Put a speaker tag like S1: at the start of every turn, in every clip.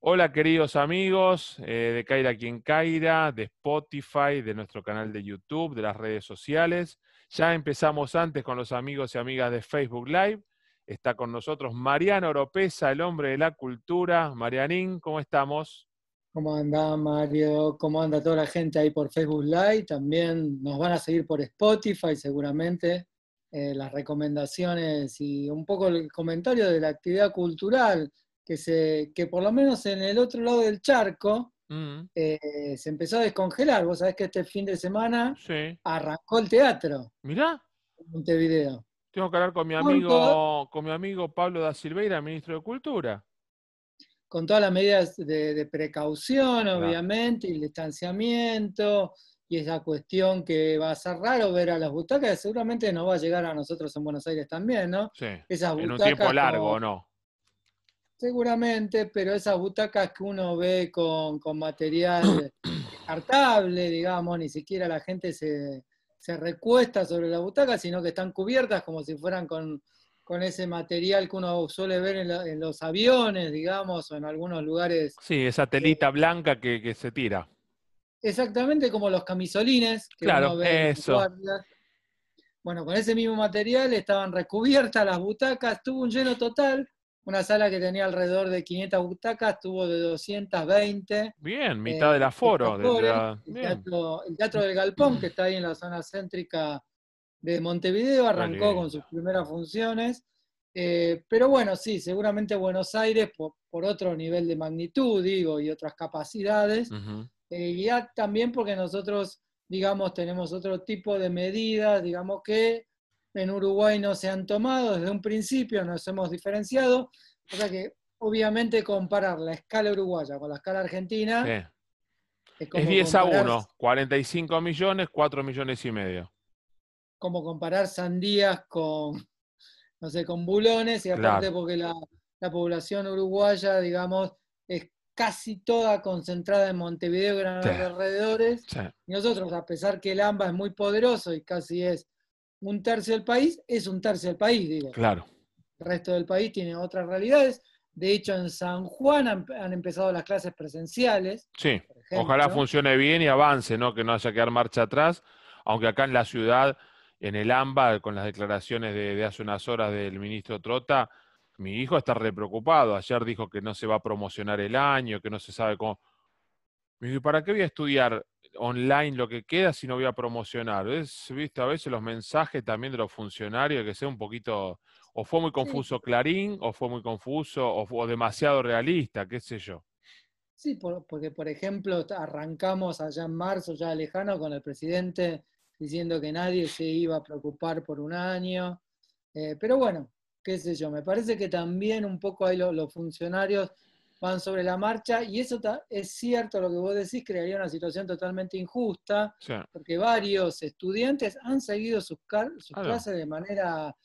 S1: Hola queridos amigos eh, de Caira quien Caira, de Spotify, de nuestro canal de YouTube, de las redes sociales. Ya empezamos antes con los amigos y amigas de Facebook Live. Está con nosotros Mariano Oropesa, el hombre de la cultura. Marianín, ¿cómo estamos?
S2: ¿Cómo anda Mario? ¿Cómo anda toda la gente ahí por Facebook Live? También nos van a seguir por Spotify seguramente. Eh, las recomendaciones y un poco el comentario de la actividad cultural que, se, que por lo menos en el otro lado del charco mm. eh, se empezó a descongelar. Vos sabés que este fin de semana arrancó el teatro.
S1: Mirá.
S2: En Montevideo.
S1: Tengo que hablar con mi amigo, con mi amigo Pablo da Silveira, ministro de Cultura.
S2: Con todas las medidas de, precaución, obviamente, y el distanciamiento, y esa cuestión que va a ser raro ver a las butacas, seguramente nos va a llegar a nosotros en Buenos Aires también, ¿no?
S1: Sí. en un tiempo largo, ¿no?
S2: Seguramente, pero esas butacas que uno ve con, material descartable, digamos, ni siquiera la gente se, recuesta sobre la butaca, sino que están cubiertas como si fueran con, ese material que uno suele ver en, los aviones, digamos, o en algunos lugares.
S1: Sí, esa telita eh, blanca que, se tira.
S2: Exactamente como los camisolines
S1: que claro, uno ve eso.
S2: Bueno, con ese mismo material estaban recubiertas las butacas, tuvo un lleno total una sala que tenía alrededor de 500 butacas, tuvo de 220.
S1: Bien, mitad del aforo.
S2: el, teatro, del Galpón, que está ahí en la zona céntrica de Montevideo, arrancó con sus primeras funciones. Eh, pero bueno, sí, seguramente Buenos Aires, por, otro nivel de magnitud, digo, y otras capacidades, eh, y ya también porque nosotros, digamos, tenemos otro tipo de medidas, digamos que en Uruguay no se han tomado, desde un principio nos hemos diferenciado, o sea que obviamente comparar la escala uruguaya con la escala argentina
S1: es, 10 a 1, 45 millones, 4 millones y medio.
S2: Como comparar sandías con, no sé, con bulones, y aparte porque la, población uruguaya, digamos, es casi toda concentrada en Montevideo y los alrededores. Y nosotros, a pesar que el AMBA es muy poderoso y casi es un tercio del país es un tercio del país, digo.
S1: Claro.
S2: El resto del país tiene otras realidades. De hecho, en San Juan han, empezado las clases presenciales.
S1: Sí, ojalá funcione bien y avance, ¿no? Que no haya que dar marcha atrás, aunque acá en la ciudad, en el AMBA, con las declaraciones de, hace unas horas del ministro Trota, mi hijo está re preocupado. Ayer dijo que no se va a promocionar el año, que no se sabe cómo. Me dijo, ¿para qué voy a estudiar online lo que queda si no voy a promocionar. Es, viste, a veces los mensajes también de los funcionarios que sea un poquito, o fue muy confuso Clarín, o fue muy confuso, o, demasiado realista, qué sé yo.
S2: Sí, porque por ejemplo arrancamos allá en marzo, ya lejano, con el presidente diciendo que nadie se iba a preocupar por un año. Eh, pero bueno, qué sé yo, me parece que también un poco ahí los funcionarios van sobre la marcha, y eso es cierto lo que vos decís, crearía una situación totalmente injusta, porque varios estudiantes han seguido sus, clases de manera,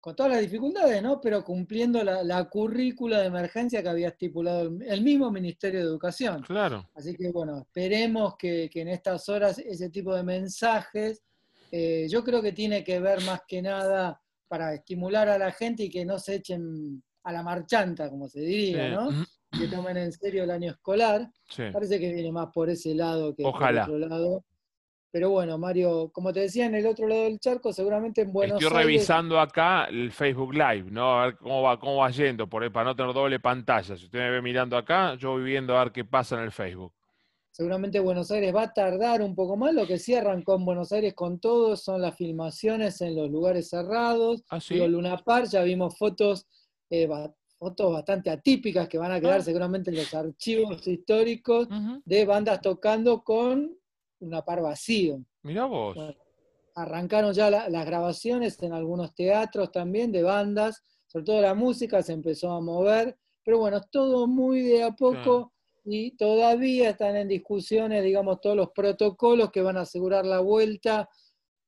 S2: con todas las dificultades, ¿no? Pero cumpliendo la, currícula de emergencia que había estipulado el, mismo Ministerio de Educación.
S1: Claro.
S2: Así que bueno, esperemos que, en estas horas ese tipo de mensajes, eh, yo creo que tiene que ver más que nada para estimular a la gente y que no se echen a la marchanta, como se diría, ¿no? Que tomen en serio el año escolar. Parece que viene más por ese lado que por otro lado. Pero bueno, Mario, como te decía, en el otro lado del charco, seguramente en Buenos
S1: Estoy revisando acá el Facebook Live, ¿no? A ver cómo va, cómo va yendo, por, para no tener doble pantalla. Si usted me ve mirando acá, yo voy viendo a ver qué pasa en el Facebook.
S2: Seguramente Buenos Aires va a tardar un poco más. Lo que sí arrancó en Buenos Aires con todo son las filmaciones en los lugares cerrados.
S1: ¿Ah, sí?
S2: Luna Park, ya vimos fotos eh, fotos bastante atípicas que van a quedar ah. seguramente en los archivos históricos de bandas tocando con una par vacío.
S1: Mira vos.
S2: arrancaron ya las grabaciones en algunos teatros también de bandas, sobre todo la música se empezó a mover, pero bueno, todo muy de a poco. Y todavía están en discusiones, digamos, todos los protocolos que van a asegurar la vuelta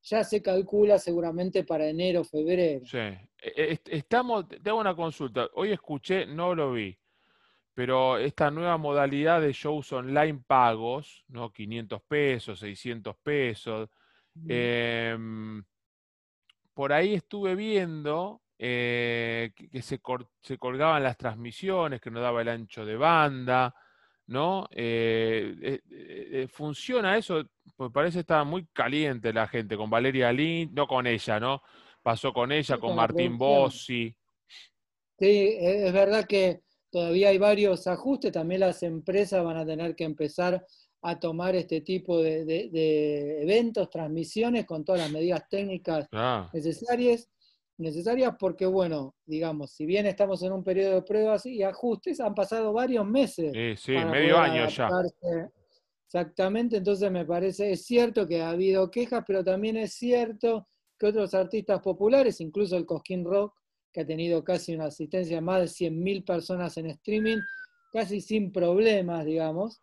S2: ya se calcula seguramente para enero, febrero.
S1: Sí. E, e, estamos, te hago una consulta. Hoy escuché, no lo vi, pero esta nueva modalidad de shows online pagos, ¿no? 500 pesos, 600 pesos. Em, por ahí estuve viendo eh, que, se, se, colgaban las transmisiones, que no daba el ancho de banda, ¿no? Eh, eh, ¿Funciona eso? Pues parece que estaba muy caliente la gente, con Valeria Lind, no con ella, ¿no? Pasó con ella, con, Martín Bossi.
S2: Sí, e, es verdad que todavía hay varios ajustes, también las empresas van a tener que empezar a tomar este tipo de, eventos, transmisiones con todas las medidas técnicas ah. necesarias, necesarias porque, bueno, digamos, si bien estamos en un periodo de pruebas y ajustes, han pasado varios meses.
S1: Sí, sí, medio año ya.
S2: Exactamente, entonces me parece, es cierto que ha habido quejas, pero también es cierto que otros artistas populares, incluso el Cosquín Rock, que ha tenido casi una asistencia de más de 100.000 personas en streaming, casi sin problemas, digamos,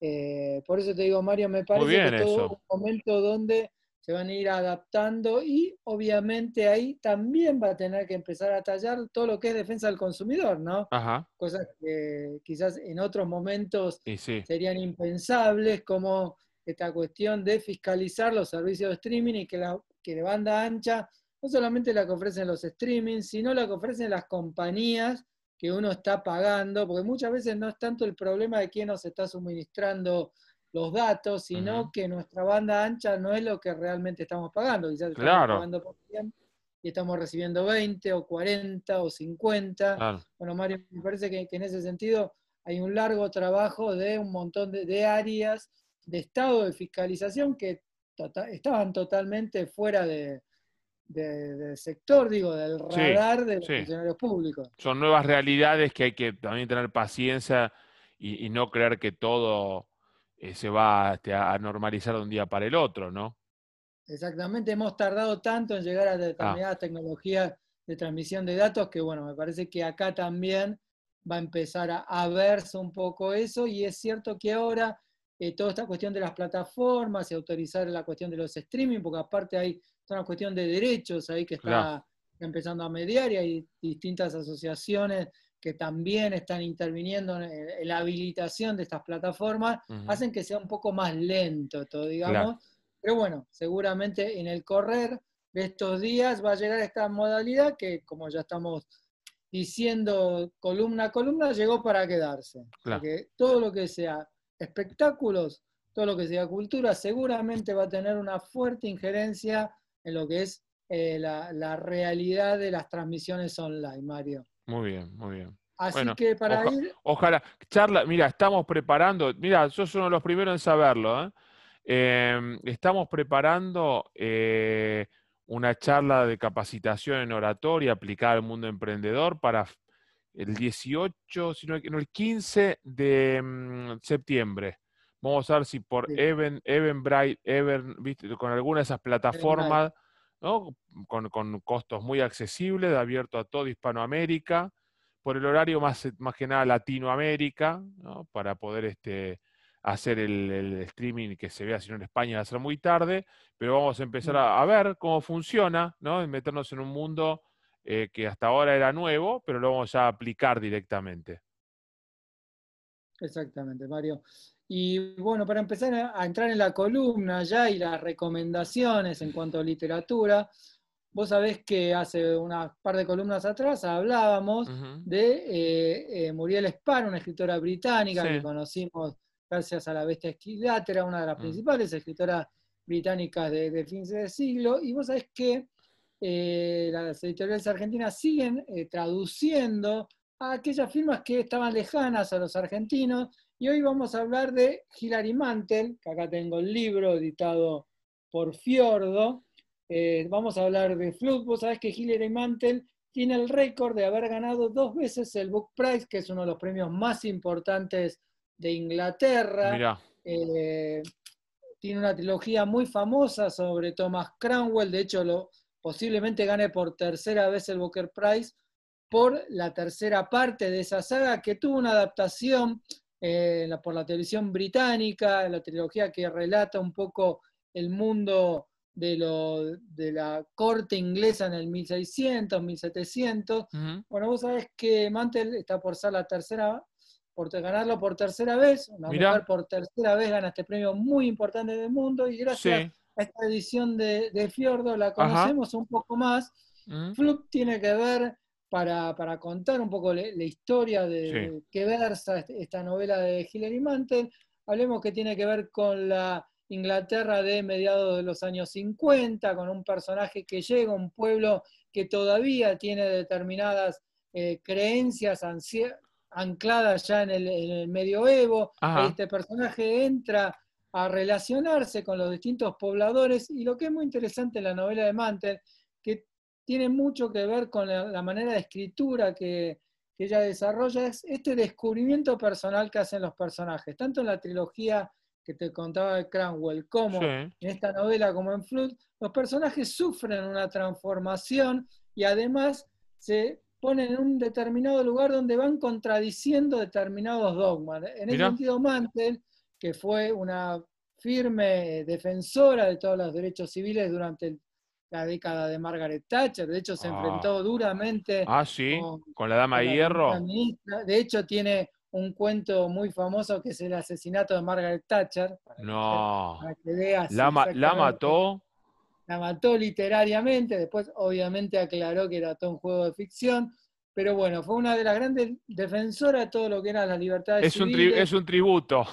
S2: eh, por eso te digo, Mario, me parece que es un momento donde se van a ir adaptando y obviamente ahí también va a tener que empezar a tallar todo lo que es defensa del consumidor, ¿no? Cosas que quizás en otros momentos serían impensables, como esta cuestión de fiscalizar los servicios de streaming y que la, que de banda ancha no solamente la que ofrecen los streaming, sino la que ofrecen las compañías que uno está pagando, porque muchas veces no es tanto el problema de quién nos está suministrando los datos, sino que nuestra banda ancha no es lo que realmente estamos pagando. Quizás estamos pagando por 100 y estamos recibiendo 20 o 40 o 50. Bueno, Mario, me parece que, en ese sentido hay un largo trabajo de un montón de, áreas de estado de fiscalización que tota-, estaban totalmente fuera de, del sector, digo, del radar de los funcionarios públicos.
S1: Son nuevas realidades que hay que también tener paciencia y, no creer que todo eh, se va este, a normalizar de un día para el otro, ¿no?
S2: Exactamente, hemos tardado tanto en llegar a determinadas ah. tecnologías de transmisión de datos que, bueno, me parece que acá también va a empezar a, verse un poco eso y es cierto que ahora eh, toda esta cuestión de las plataformas y autorizar la cuestión de los streaming, porque aparte hay una cuestión de derechos ahí que está empezando a mediar y hay distintas asociaciones que también están interviniendo en, la habilitación de estas plataformas, hacen que sea un poco más lento todo, digamos. Pero bueno, seguramente en el correr de estos días va a llegar esta modalidad que, como ya estamos diciendo columna a columna, llegó para quedarse. Porque todo lo que sea espectáculos, todo lo que sea cultura, seguramente va a tener una fuerte injerencia en lo que es eh, la, realidad de las transmisiones online, Mario.
S1: Muy bien, muy bien.
S2: Así que para ir...
S1: Ojalá, charla, mira, estamos preparando, mira, sos uno de los primeros en saberlo, ¿eh? Em, estamos preparando eh, una charla de capacitación en oratoria aplicada al mundo emprendedor para el 18, sino el 15 de mm, septiembre. Vamos a ver si por Even, Eventbrite, Even, con alguna de esas plataformas, ¿no? con, costos muy accesibles, abierto a toda Hispanoamérica, por el horario más, más que nada Latinoamérica, ¿no? para poder este, hacer el, streaming que se vea, si no en España va a ser muy tarde, pero vamos a empezar a, ver cómo funciona, ¿no? meternos en un mundo eh, que hasta ahora era nuevo, pero lo vamos a aplicar directamente.
S2: Exactamente, Mario. Y bueno, para empezar a, entrar en la columna ya y las recomendaciones en cuanto a literatura, vos sabés que hace unas par de columnas atrás hablábamos de eh, eh, Muriel Spar, una escritora británica que conocimos gracias a La Bestia Esquilátera, una de las mm. principales escritoras británicas de, de fines de siglo, y vos sabés que eh, las editoriales argentinas siguen traduciendo a aquellas firmas que estaban lejanas a los argentinos y hoy vamos a hablar de Hilary Mantel, que acá tengo el libro editado por Fiordo. Eh, vamos a hablar de Flood. Vos sabés que Hilary Mantel tiene el récord de haber ganado dos veces el Book Prize, que es uno de los premios más importantes de Inglaterra. Eh, tiene una trilogía muy famosa sobre Thomas Cranwell, de hecho lo, posiblemente gane por tercera vez el Booker Prize por la tercera parte de esa saga, que tuvo una adaptación eh, por la televisión británica, la trilogía que relata un poco el mundo de, lo, de la corte inglesa en el 1600, 1700. Bueno, vos sabés que Mantel está por ser la tercera, por ganarlo por tercera vez, una mujer por tercera vez gana este premio muy importante del mundo y gracias a esta edición de, Fiordo la conocemos un poco más. Mm. tiene que ver, para, contar un poco la, historia de, que versa este, esta novela de Hilary Mantel, hablemos que tiene que ver con la Inglaterra de mediados de los años 50, con un personaje que llega a un pueblo que todavía tiene determinadas eh, creencias ancladas ya en el, medioevo. Este personaje entra a relacionarse con los distintos pobladores y lo que es muy interesante en la novela de Mantel, que tiene mucho que ver con la, manera de escritura que, ella desarrolla, es este descubrimiento personal que hacen los personajes, tanto en la trilogía que te contaba de Cranwell como en esta novela como en Flood, los personajes sufren una transformación y además se ponen en un determinado lugar donde van contradiciendo determinados dogmas. En ese sentido, Mantel, que fue una firme defensora de todos los derechos civiles durante la década de Margaret Thatcher, de hecho se ah. enfrentó duramente
S1: ah, con, la dama de hierro.
S2: De hecho tiene un cuento muy famoso que es el asesinato de Margaret Thatcher.
S1: no. la, mató.
S2: La mató literariamente, después obviamente aclaró que era todo un juego de ficción, pero bueno, fue una de las grandes defensoras de todo lo que era la libertad
S1: es Un es un tributo.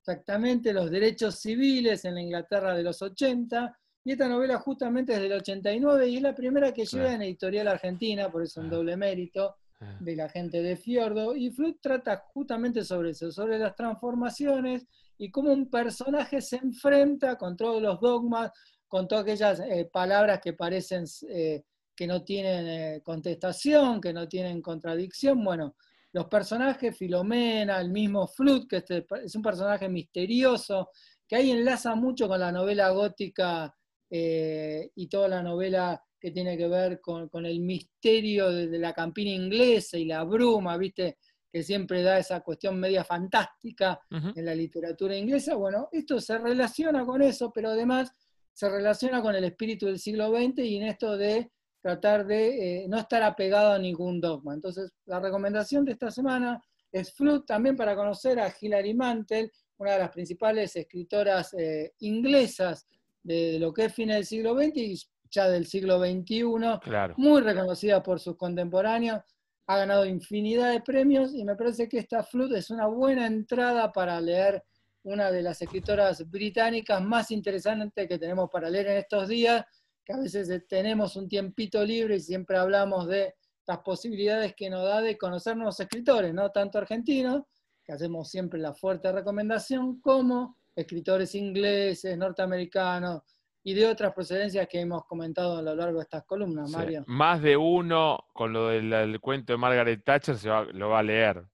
S2: Exactamente, los derechos civiles en la Inglaterra de los 80, y esta novela justamente es del 89 y es la primera que llega en editorial argentina, por eso un ah. doble mérito Ah. de la gente de Fiordo, y Flood trata justamente sobre eso, sobre las transformaciones y cómo un personaje se enfrenta con todos los dogmas, con todas aquellas eh, palabras que parecen eh, que no tienen eh, contestación, que no tienen contradicción. Bueno, los personajes, Filomena, el mismo Flood, que este, es un personaje misterioso, que ahí enlaza mucho con la novela gótica y toda la novela que tiene que ver con, el misterio de, la campina inglesa y la bruma, ¿viste? Que siempre da esa cuestión media fantástica en la literatura inglesa. Bueno, esto se relaciona con eso, pero además se relaciona con el espíritu del siglo XX y en esto de tratar de eh, no estar apegado a ningún dogma. Entonces, la recomendación de esta semana es Flood, también para conocer a Hilary Mantel, una de las principales escritoras eh, inglesas de, lo que es fines del siglo XX y ya del siglo XXI, muy reconocida por sus contemporáneos, ha ganado infinidad de premios y me parece que esta Flood es una buena entrada para leer una de las escritoras británicas más interesantes que tenemos para leer en estos días, que a veces tenemos un tiempito libre y siempre hablamos de las posibilidades que nos da de conocer nuevos escritores, no tanto argentinos, que hacemos siempre la fuerte recomendación, como escritores ingleses, norteamericanos, y de otras procedencias que hemos comentado a lo largo de estas columnas, Mario.
S1: Más de uno con lo del, cuento de Margaret Thatcher se lo va a leer.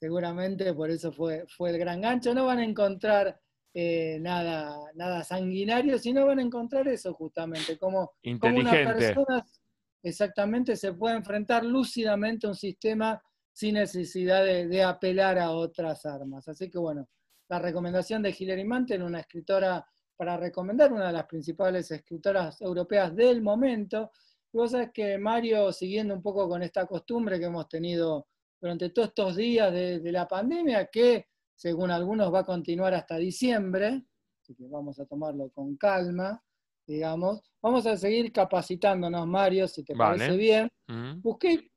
S2: Seguramente por eso fue, fue el gran gancho. No van a encontrar eh, nada, nada sanguinario, sino van a encontrar eso justamente, como, como una persona exactamente se puede enfrentar lúcidamente a un sistema sin necesidad de, de, apelar a otras armas. Así que bueno, la recomendación de Hilary Mantel, una escritora para recomendar una de las principales escritoras europeas del momento. Y vos sabés que Mario, siguiendo un poco con esta costumbre que hemos tenido durante todos estos días de, la pandemia, que según algunos va a continuar hasta diciembre, así que vamos a tomarlo con calma, digamos. Vamos a seguir capacitándonos, Mario, si te parece bien. Mm. Busqué,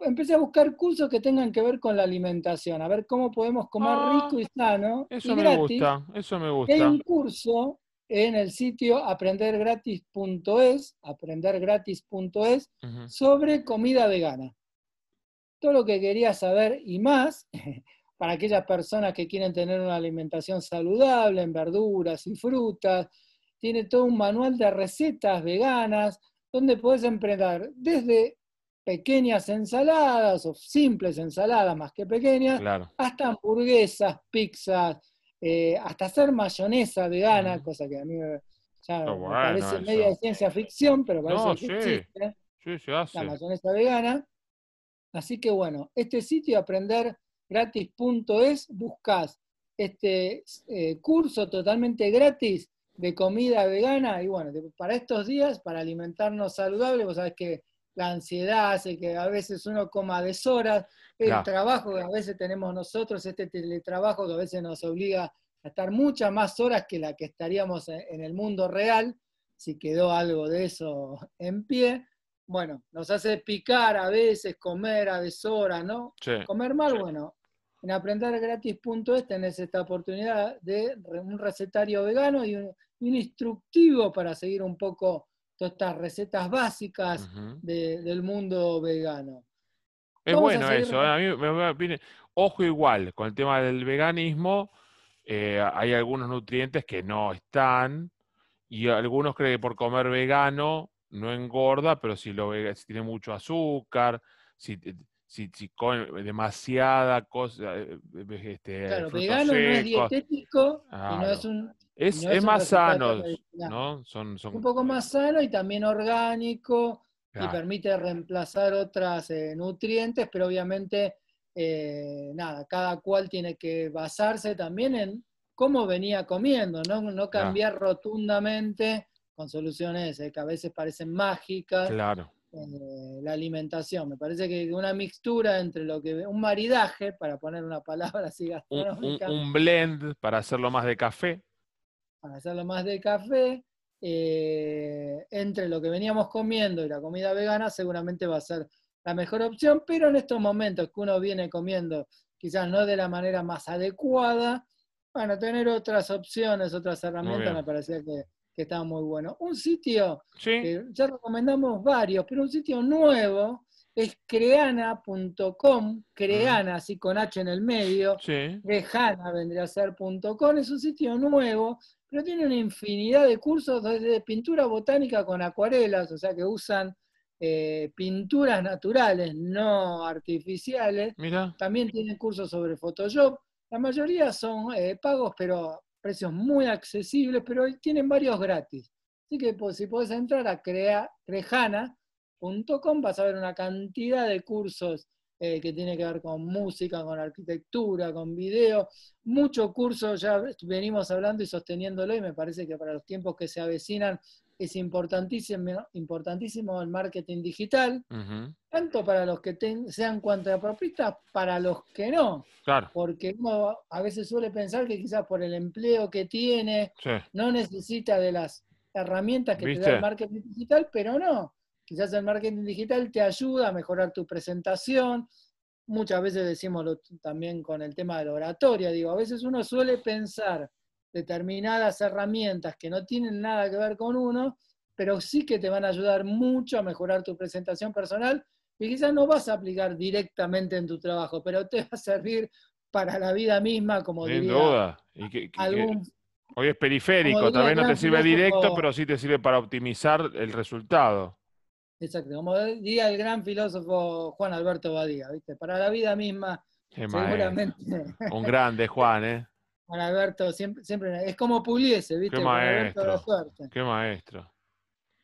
S2: empecé a buscar cursos que tengan que ver con la alimentación, a ver cómo podemos comer ah, rico y sano.
S1: Eso me gusta, eso me gusta. hay
S2: un curso en el sitio aprendergratis.es, aprendergratis.es, sobre comida vegana. Todo lo que quería saber y más, para aquellas personas que quieren tener una alimentación saludable en verduras y frutas, tiene todo un manual de recetas veganas, donde puedes emprender desde pequeñas ensaladas o simples ensaladas más que pequeñas, hasta hamburguesas, pizzas, eh, hasta hacer mayonesa vegana, cosa que a mí me, parece media de ciencia ficción, pero parece que existe. La mayonesa vegana. Así que bueno, este sitio aprendergratis.es, buscas este eh, curso totalmente gratis de comida vegana y bueno, para estos días, para alimentarnos saludable, vos sabés que la ansiedad hace que a veces uno coma deshoras, el trabajo que a veces tenemos nosotros, este teletrabajo que a veces nos obliga a estar muchas más horas que la que estaríamos en el mundo real. si quedó algo de eso en pie. Bueno, nos hace picar a veces, comer a deshoras, ¿no? Comer mal, bueno, en aprendergratis.es tenés esta oportunidad de un recetario vegano y un, instructivo para seguir un poco todas estas recetas básicas del mundo vegano.
S1: Es bueno eso, ¿eh? a mí me ojo igual, con el tema del veganismo, eh, hay algunos nutrientes que no están, y algunos creen que por comer vegano no engorda, pero si, lo, si tiene mucho azúcar, si, si, si come demasiada cosa. Eh,
S2: este, claro, vegano no es dietético y no es un.
S1: Es, más sano, ¿no?
S2: Son, son, un poco más sano y también orgánico y permite reemplazar otras eh, nutrientes, pero obviamente, eh, nada, cada cual tiene que basarse también en cómo venía comiendo, no, no cambiar rotundamente con soluciones que a veces parecen mágicas.
S1: Claro.
S2: Eh, la alimentación. Me parece que una mixtura entre lo que un maridaje, para poner una palabra así
S1: gastronómica. Un, blend para hacerlo más de café.
S2: Para hacerlo más de café. Eh, entre lo que veníamos comiendo y la comida vegana, seguramente va a ser la mejor opción, pero en estos momentos que uno viene comiendo quizás no de la manera más adecuada, bueno, tener otras opciones, otras herramientas me parecía que, que está muy bueno. Un sitio, que ya recomendamos varios, pero un sitio nuevo es creana.com, creana, así con H en el medio, sí. vendría a ser.com, es un sitio nuevo, pero tiene una infinidad de cursos de pintura botánica con acuarelas, o sea que usan eh, pinturas naturales, no artificiales. También tienen cursos sobre Photoshop. La mayoría son eh, pagos, pero precios muy accesibles, pero tienen varios gratis. Así que pues, si puedes entrar a crejana.com vas a ver una cantidad de cursos eh, que tiene que ver con música, con arquitectura, con video. Muchos cursos ya venimos hablando y sosteniéndolo y me parece que para los tiempos que se avecinan es importantísimo, importantísimo el marketing digital, tanto para los que sean cuantapropistas, para los que no. Porque uno a veces suele pensar que quizás por el empleo que tiene, no necesita de las herramientas que te da el marketing digital, pero no. Quizás el marketing digital te ayuda a mejorar tu presentación. Muchas veces decimos también con el tema de la oratoria, digo, a veces uno suele pensar determinadas herramientas que no tienen nada que ver con uno, pero sí que te van a ayudar mucho a mejorar tu presentación personal y quizás no vas a aplicar directamente en tu trabajo, pero te va a servir para la vida misma, como
S1: Sin duda. hoy es periférico, tal vez no te sirve directo, pero sí te sirve para optimizar el resultado.
S2: Exacto, como diría el gran filósofo Juan Alberto Badía, ¿viste? Para la vida misma, seguramente.
S1: Un grande, Juan, ¿eh?
S2: Juan Alberto siempre, siempre es como Puliese, ¿viste?
S1: Qué maestro. Qué maestro.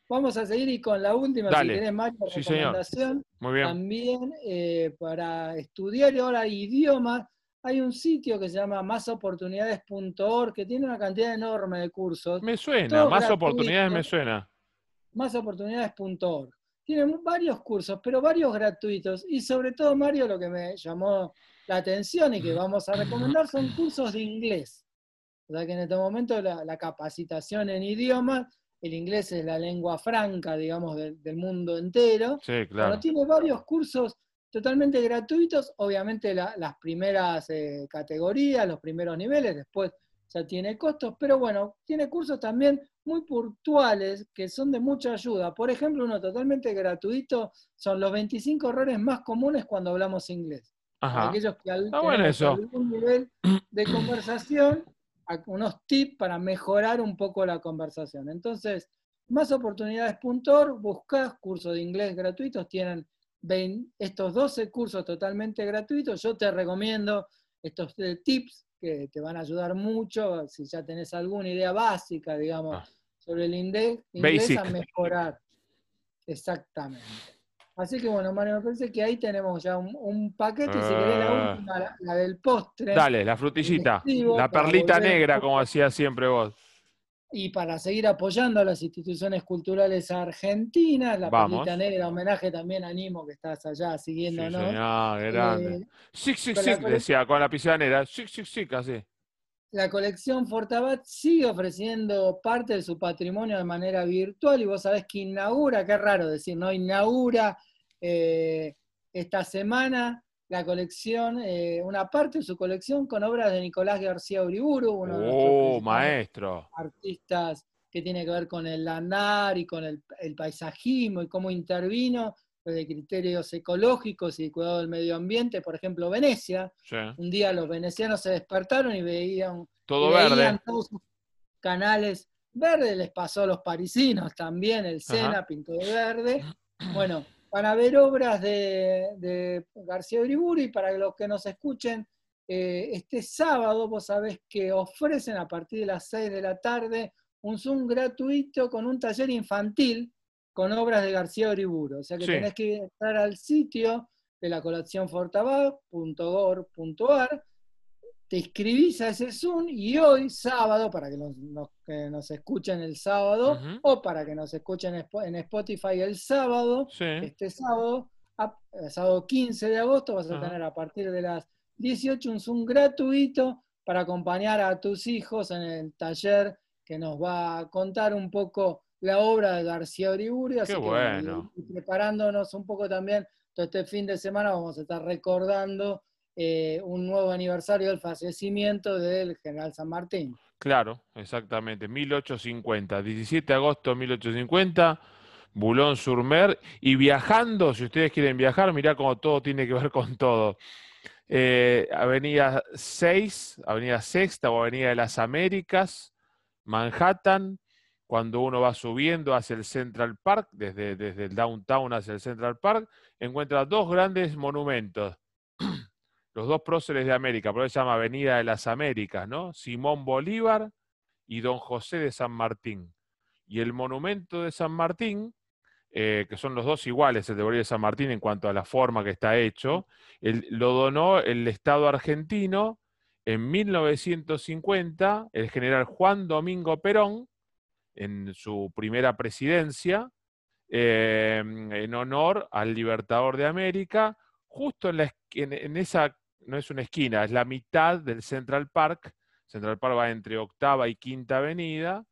S2: Vamos a seguir y con la última, si querés, Mario, recomendación.
S1: Muy bien.
S2: También eh, para estudiar ahora idiomas, hay un sitio que se llama másoportunidades.org que tiene una cantidad enorme de cursos.
S1: Me suena, más oportunidades me suena.
S2: Másoportunidades.org. Tiene varios cursos, pero varios gratuitos. Y sobre todo, Mario, lo que me llamó la atención y que vamos a recomendar son cursos de inglés. O sea que en este momento la, capacitación en idiomas, el inglés es la lengua franca, digamos, del mundo entero.
S1: Sí, claro.
S2: tiene varios cursos totalmente gratuitos, obviamente las primeras eh, categorías, los primeros niveles, después ya tiene costos, pero bueno, tiene cursos también muy puntuales que son de mucha ayuda. Por ejemplo, uno totalmente gratuito son los 25 errores más comunes cuando hablamos inglés. Aquellos que al, algún nivel de conversación, unos tips para mejorar un poco la conversación. Entonces, más oportunidades.org, buscas cursos de inglés gratuitos, tienen estos 12 cursos totalmente gratuitos. Yo te recomiendo estos tips que te van a ayudar mucho si ya tenés alguna idea básica, digamos, ah. sobre el inglés, inglés a mejorar. Exactamente. Así que bueno, Mario, me parece que ahí tenemos ya un, paquete. Y si querés la ah. última, la, del postre.
S1: Dale, la frutillita. La perlita negra, como hacía siempre vos.
S2: Y para seguir apoyando a las instituciones culturales argentinas, la perlita negra, homenaje también a Nimo, que estás allá siguiendo, sí,
S1: ¿no? grande. Eh, sí, sí, sí, decía con la pizarra negra. Sí, sí, sí, casi.
S2: la colección Fortabat sigue ofreciendo parte de su patrimonio de manera virtual y vos sabés que inaugura, qué raro decir, ¿no? Inaugura eh, esta semana la colección, eh, una parte de su colección con obras de Nicolás García Uriburu, uno de
S1: oh, maestro.
S2: artistas que tiene que ver con el lanar y con el, paisajismo y cómo intervino desde criterios ecológicos y cuidado del medio ambiente. Por ejemplo, Venecia. Un día los venecianos se despertaron y veían,
S1: Todo verde.
S2: todos sus canales verdes. Les pasó a los parisinos también, el Sena pintó de verde. Bueno, para ver obras de, García Uriburu y para los que nos escuchen, eh, este sábado vos sabés que ofrecen a partir de las 6 de la tarde un Zoom gratuito con un taller infantil con obras de García Uriburu. O sea que tenés que entrar al sitio de la colección fortabag.gor.ar te inscribís a ese Zoom y hoy, sábado, para que nos, escuchen el sábado, o para que nos escuchen en Spotify el sábado, este sábado, sábado 15 de agosto, vas a tener a partir de las 18 un Zoom gratuito para acompañar a tus hijos en el taller que nos va a contar un poco la obra de García Uriburu.
S1: Así bueno.
S2: preparándonos un poco también, todo este fin de semana vamos a estar recordando eh, un nuevo aniversario del fallecimiento del general San Martín.
S1: Claro, exactamente, 1850, 17 de agosto de 1850, Boulogne-sur-Mer, y viajando, si ustedes quieren viajar, mirá cómo todo tiene que ver con todo. Eh, avenida 6, Avenida Sexta o Avenida de las Américas, Manhattan, cuando uno va subiendo hacia el Central Park, desde, desde el downtown hacia el Central Park, encuentra dos grandes monumentos los dos próceres de América, por eso se llama Avenida de las Américas, ¿no? Simón Bolívar y Don José de San Martín. Y el monumento de San Martín, eh, que son los dos iguales, el de Bolívar y San Martín en cuanto a la forma que está hecho, lo donó el Estado argentino en 1950, el general Juan Domingo Perón, en su primera presidencia, eh, en honor al Libertador de América, justo en, la, en, esa no es una esquina, es la mitad del Central Park. Central Park va entre octava y quinta avenida,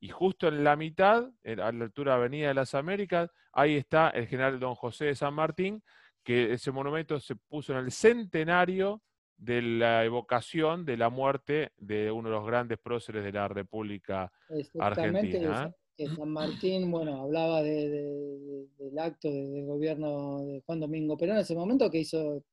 S1: y justo en la mitad, a la altura de Avenida de las Américas, ahí está el general Don José de San Martín, que ese monumento se puso en el centenario de la evocación de la muerte de uno de los grandes próceres de la República Argentina.
S2: ¿eh? San Martín, bueno, hablaba del acto del gobierno de Juan Domingo Perón en ese momento que hizo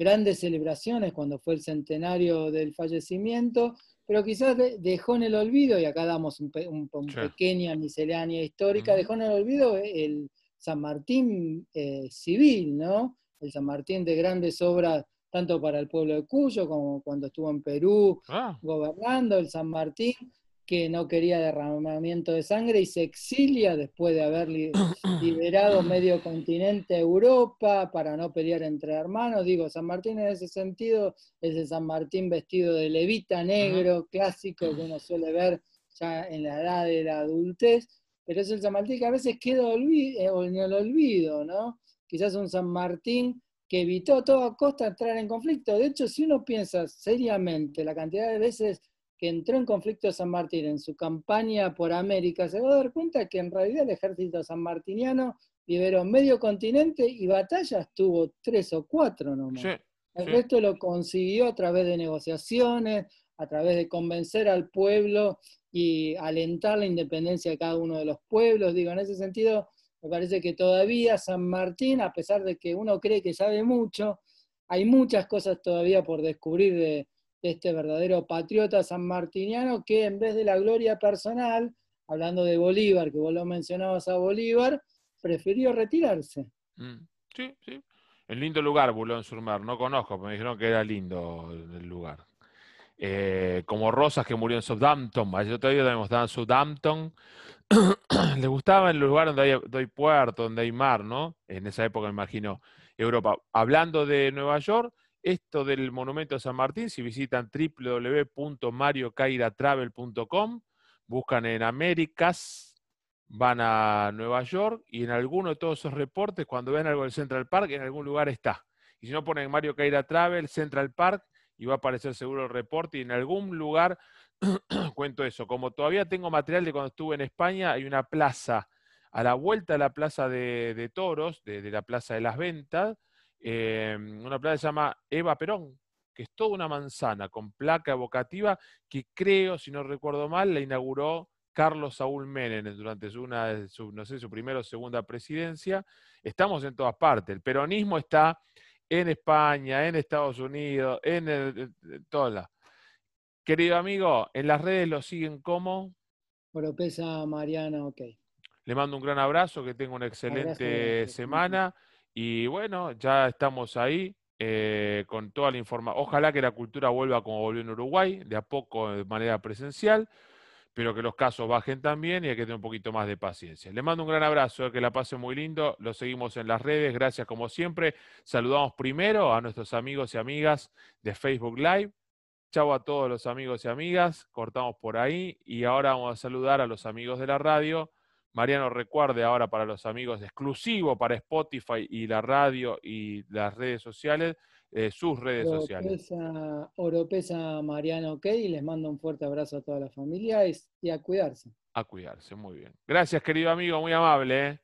S2: grandes celebraciones cuando fue el centenario del fallecimiento, pero quizás dejó en el olvido, y acá damos un, pequeña miscelánea histórica, dejó en el olvido el San Martín eh, civil, ¿no? El San Martín de grandes obras tanto para el pueblo de Cuyo como cuando estuvo en Perú ah. gobernando, el San Martín que no quería derramamiento de sangre y se exilia después de haber liberado medio continente Europa para no pelear entre hermanos. Digo, San Martín en ese sentido es el San Martín vestido de levita negro, clásico que uno suele ver ya en la edad de la adultez, pero es el San Martín que a veces queda eh, en el olvido, ¿no? Quizás un San Martín que evitó a toda costa entrar en conflicto. De hecho, si uno piensa seriamente la cantidad de veces que entró en conflicto San Martín en su campaña por América, se va a dar cuenta que en realidad el ejército sanmartiniano liberó medio continente y batallas tuvo tres o cuatro nomás. el resto lo consiguió a través de negociaciones, a través de convencer al pueblo y alentar la independencia de cada uno de los pueblos. Digo, en ese sentido, me parece que todavía San Martín, a pesar de que uno cree que sabe mucho, hay muchas cosas todavía por descubrir de, este verdadero patriota sanmartiniano que en vez de la gloria personal, hablando de Bolívar, que vos lo mencionabas a Bolívar, prefirió retirarse.
S1: Mm, sí, sí. En lindo lugar, Bulón Surmar. No conozco, pero me dijeron que era lindo el lugar. Eh, como Rosas que murió en Southampton. Ayer otro día también en Southampton. Le gustaba el lugar donde hay, donde hay puerto, donde hay mar, ¿no? En esa época, me imagino, Europa. Hablando de Nueva York, esto del Monumento de San Martín, si visitan www.mariocairatravel.com, buscan en Américas, van a Nueva York y en alguno de todos esos reportes, cuando ven algo del Central Park, en algún lugar está. Y si no ponen Mario Caira Travel, Central Park, y va a aparecer seguro el reporte y en algún lugar cuento eso. Como todavía tengo material de cuando estuve en España, hay una plaza a la vuelta de la plaza de, toros, de, la plaza de las ventas, eh, una plaza que se llama Eva Perón, que es toda una manzana con placa evocativa que creo, si no recuerdo mal, la inauguró Carlos Saúl Menem durante su, una, su, no sé, su primera o segunda presidencia. Estamos en todas partes. El peronismo está en España, en Estados Unidos, en, el, todas Querido amigo, en las redes lo siguen como.
S2: Oropesa Mariana, ok.
S1: Le mando un gran abrazo, que tenga una excelente semana. Y bueno, ya estamos ahí eh, con toda la información. Ojalá que la cultura vuelva como volvió en Uruguay, de a poco, de manera presencial pero que los casos bajen también y hay que tener un poquito más de paciencia. Le mando un gran abrazo, eh, que la pase muy lindo, lo seguimos en las redes, gracias como siempre. Saludamos primero a nuestros amigos y amigas de Facebook Live. Chau a todos los amigos y amigas, cortamos por ahí y ahora vamos a saludar a los amigos de la radio. Mariano, recuerde ahora para los amigos exclusivo para Spotify y la radio y las redes sociales, eh, sus redes sociales.
S2: Oropesa Mariano OK, les mando un fuerte abrazo a toda la familia y, a cuidarse.
S1: A cuidarse, muy bien. Gracias, querido amigo, muy amable. ¿eh?